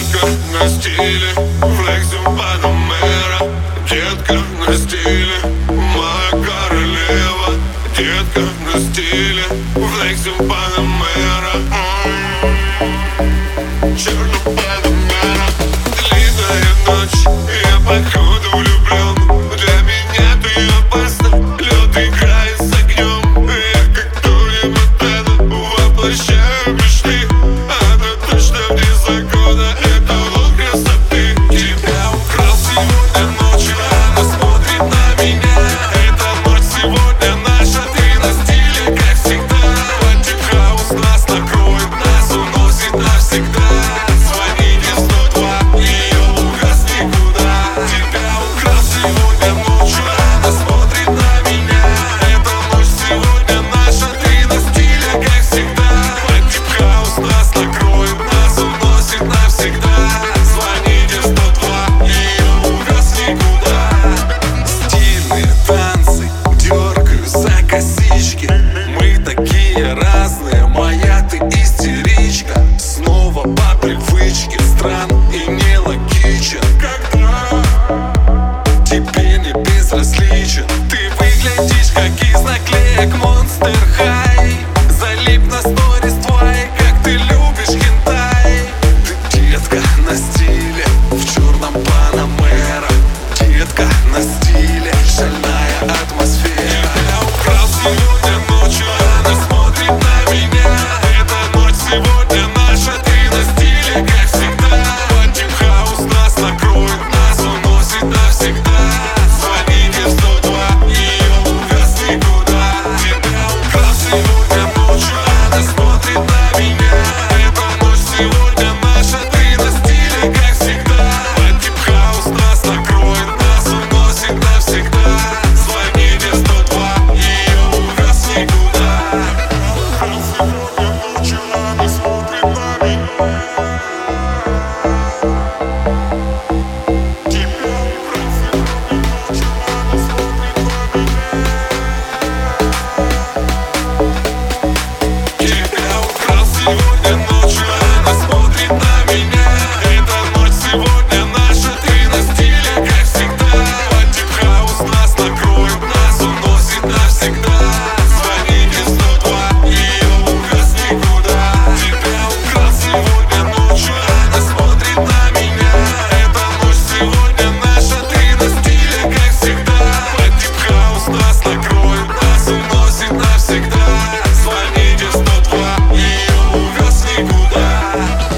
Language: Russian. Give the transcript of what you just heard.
Детка на стиле, флексим паномера Детка на стиле, моя королева. Детка на стиле, флексим паномера Черный паномера мистер Хай Залип на сторис твои, как ты любишь хентай. Ты детка, Настя. lugar.